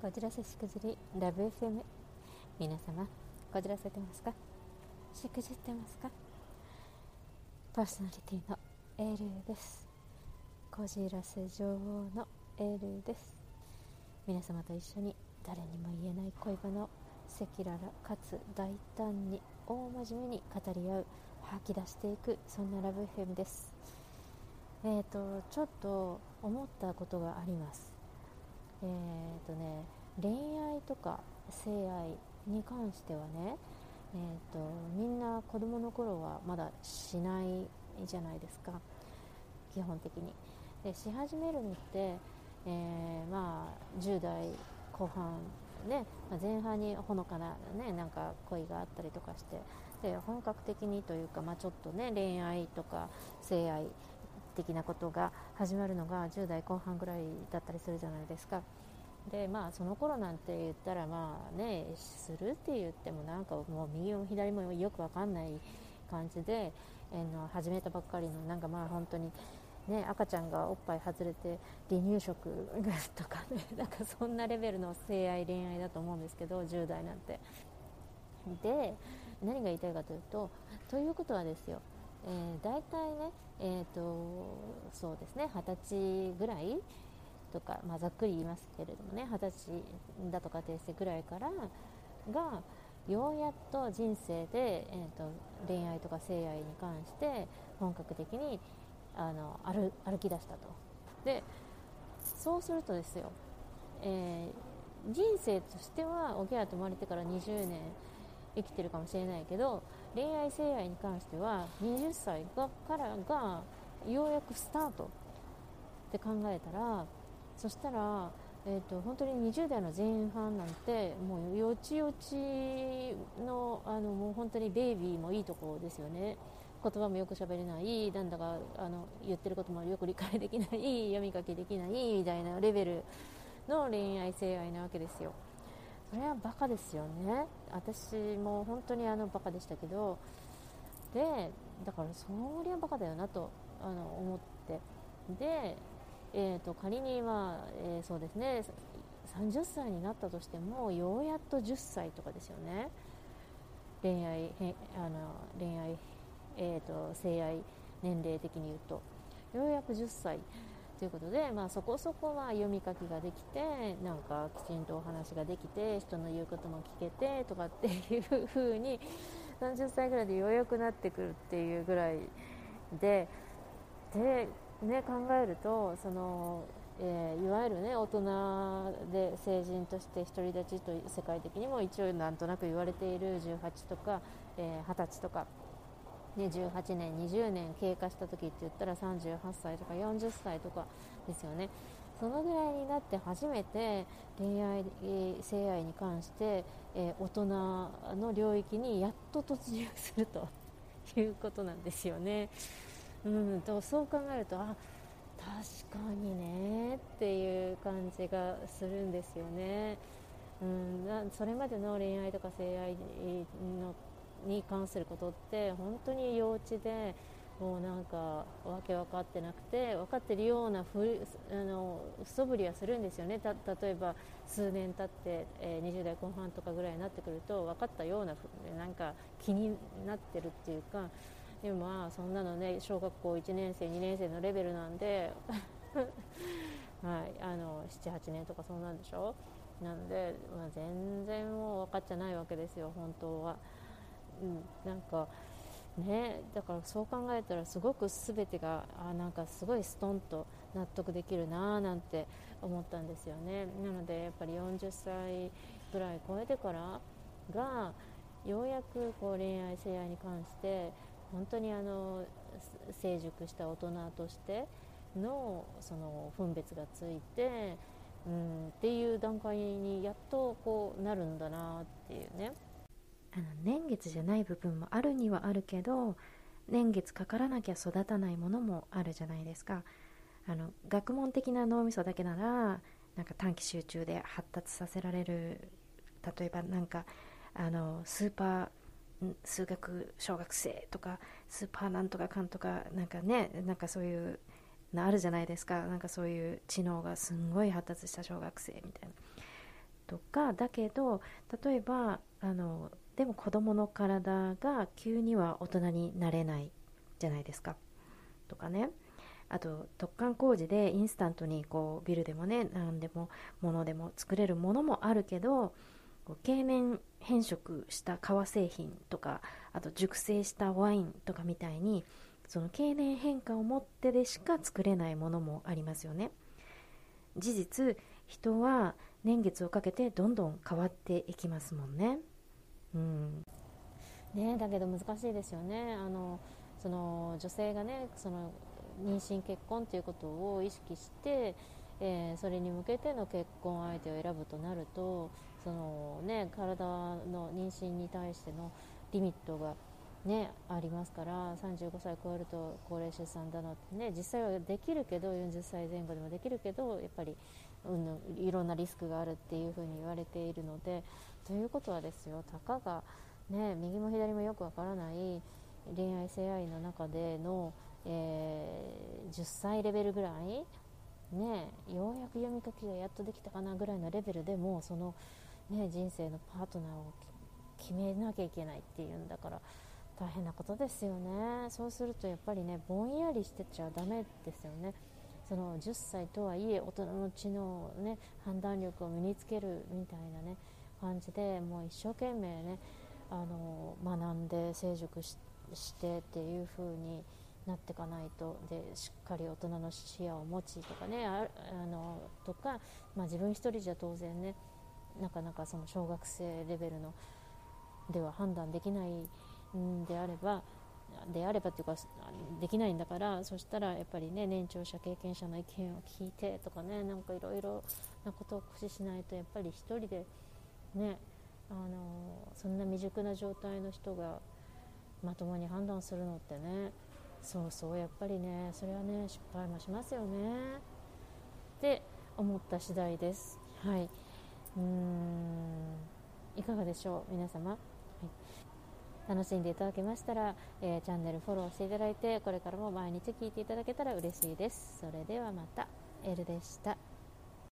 こじらせしくじりラブ FM 皆様こじらせてますか？しくじってますか？パーソナリティのエールです。こじらせ女王のエールです。皆様と一緒に誰にも言えない恋バナを赤裸々かつ大胆に大真面目に語り合う吐き出していくそんなラブ FM です。えーとちょっと思ったことがあります。えーとね、恋愛とか性愛に関してはね、えーと、みんな子供の頃はまだしないじゃないですか。基本的に。でし始めるのって、えー、まあ、10代後半ね、まあ、前半にほのかな、ね、なんか恋があったりとかして。で本格的にというか、まあ、ちょっとね恋愛とか性愛的なことが始まるのが10代後半ぐらいだったりするじゃないですか。でまあその頃なんて言ったらまあねするって言ってもなんかもう右も左もよく分かんない感じで、えー、の始めたばっかりのなんかまあ本当にね赤ちゃんがおっぱい外れて離乳食とかね なんかそんなレベルの性愛恋愛だと思うんですけど10代なんて。で何が言いたいかというとということはですよえー、大体ね、えーと、そうですね二十歳ぐらいとか、まあ、ざっくり言いますけれどもね二十歳だとか定性ぐらいからがようやっと人生で、えーと、恋愛とか性愛に関して本格的にあの歩歩き出したと。でそうするとですよ、えー、人生としてはおぎゃと生まれてから20年生きてるかもしれないけど恋愛性愛に関しては20歳からがようやくスタートって考えたらそしたら、えーと、本当に20代の前半なんてもうよちよちのあのもう本当にベイビーもいいとこですよね言葉もよく喋れないなんだかあの言ってることもよく理解できない読み書きできないみたいなレベルの恋愛性愛なわけですよ。それはバカですよね。私も本当にあのバカでしたけど。でだからそりゃバカだよなとあの思って。で、えーと、仮に、まあえー、そうですね。30歳になったとしてもようやっと10歳とかですよね。恋愛あの恋愛、えーと性愛年齢的に言うと。ようやく10歳ということで、まあ、そこそこは読み書きができてなんかきちんとお話ができて人の言うことも聞けてとかっていう風に30歳ぐらいでようやくなってくるっていうぐらいでで、ね、考えるとその、えー、いわゆる、ね、大人で成人として独り立ちと世界的にも一応なんとなく言われている18とか、えー、20歳とか、18年、20年経過した時って言ったら38歳とか40歳とかですよね。そのぐらいになって初めて恋愛、性愛に関して、えー、大人の領域にやっと突入すると いうことなんですよね。うんとそう考えるとあ確かにねっていう感じがするんですよね。うん、それまでの恋愛とか性愛のに関することって本当に幼稚でもうなんかわけ分かってなくて分かってるようなふあの素振りはするんですよねた例えば数年経って、えー、20代後半とかぐらいになってくると分かったようななんか気になってるっていうかでもまあそんなのね小学校1年生2年生のレベルなんで はい、あの78年とかそうなんでしょ？なので、まあ、全然もう分かっちゃないわけですよ本当は。うん、なんかねだからそう考えたらすごく全てがあなんかすごいストンと納得できるななんて思ったんですよねなのでやっぱり40歳ぐらい超えてからがようやくこう恋愛性愛に関して本当にあの成熟した大人としてのその分別がついて、うん、っていう段階にやっとこうなるんだなっていうね。あの年月じゃない部分もあるにはあるけど年月かからなきゃ育たないものもあるじゃないですか。あの学問的な脳みそだけならなんか短期集中で発達させられる。例えばなんかあのスーパー数学小学生とかスーパーなんとかかんとかなんかねなんかそういうのあるじゃないですか。なんかそういう知能がすんごい発達した小学生みたいな。とかだけど例えばあのでも子供の体が急には大人になれないじゃないですか。とかね。あと突貫工事でインスタントにこうビルでもね何でも物でも作れるものもあるけど経年変色した革製品とかあと熟成したワインとかみたいにその経年変化をもってでしか作れないものもありますよね。事実人は年月をかけてどんどん変わっていきますもんね。うん。ねだけど難しいですよね。あのその女性がねその妊娠結婚ということを意識して、えー、それに向けての結婚相手を選ぶとなるとその、ね、体の妊娠に対してのリミットが、ね、ありますから35歳超えると高齢出産だなってね実際はできるけど40歳前後でもできるけどやっぱり、うん、いろんなリスクがあるっていうふうに言われているのでということはですよたかが、ね、右も左もよくわからない恋愛性愛の中でのえー、10歳レベルぐらい、ね、ようやく読み書きがやっとできたかなぐらいのレベルでもその、ね、人生のパートナーを決めなきゃいけないっていうんだから大変なことですよね。そうするとやっぱりねぼんやりしてちゃだめですよね。その10歳とはいえ大人の知能、ね、判断力を身につけるみたいなね感じでもう一生懸命ねあの学んで成熟してっていう風になっていかないと。でしっかり大人の視野を持ちとかねあのとか、まあ、自分一人じゃ当然ねなかなかその小学生レベルのでは判断できないんであればであればっていうかできないんだからそしたらやっぱりね年長者経験者の意見を聞いてとかねなんかいろいろなことを駆使しないとやっぱり1人でねあのそんな未熟な状態の人がまともに判断するのってねそうそうやっぱりねそれはね失敗もしますよね。って思った次第です。はい。うーん。いかがでしょう？皆様、はい、楽しんでいただけましたら、えー、チャンネルフォローしていただいてこれからも毎日聞いていただけたら嬉しいです。それではまた。エルでした。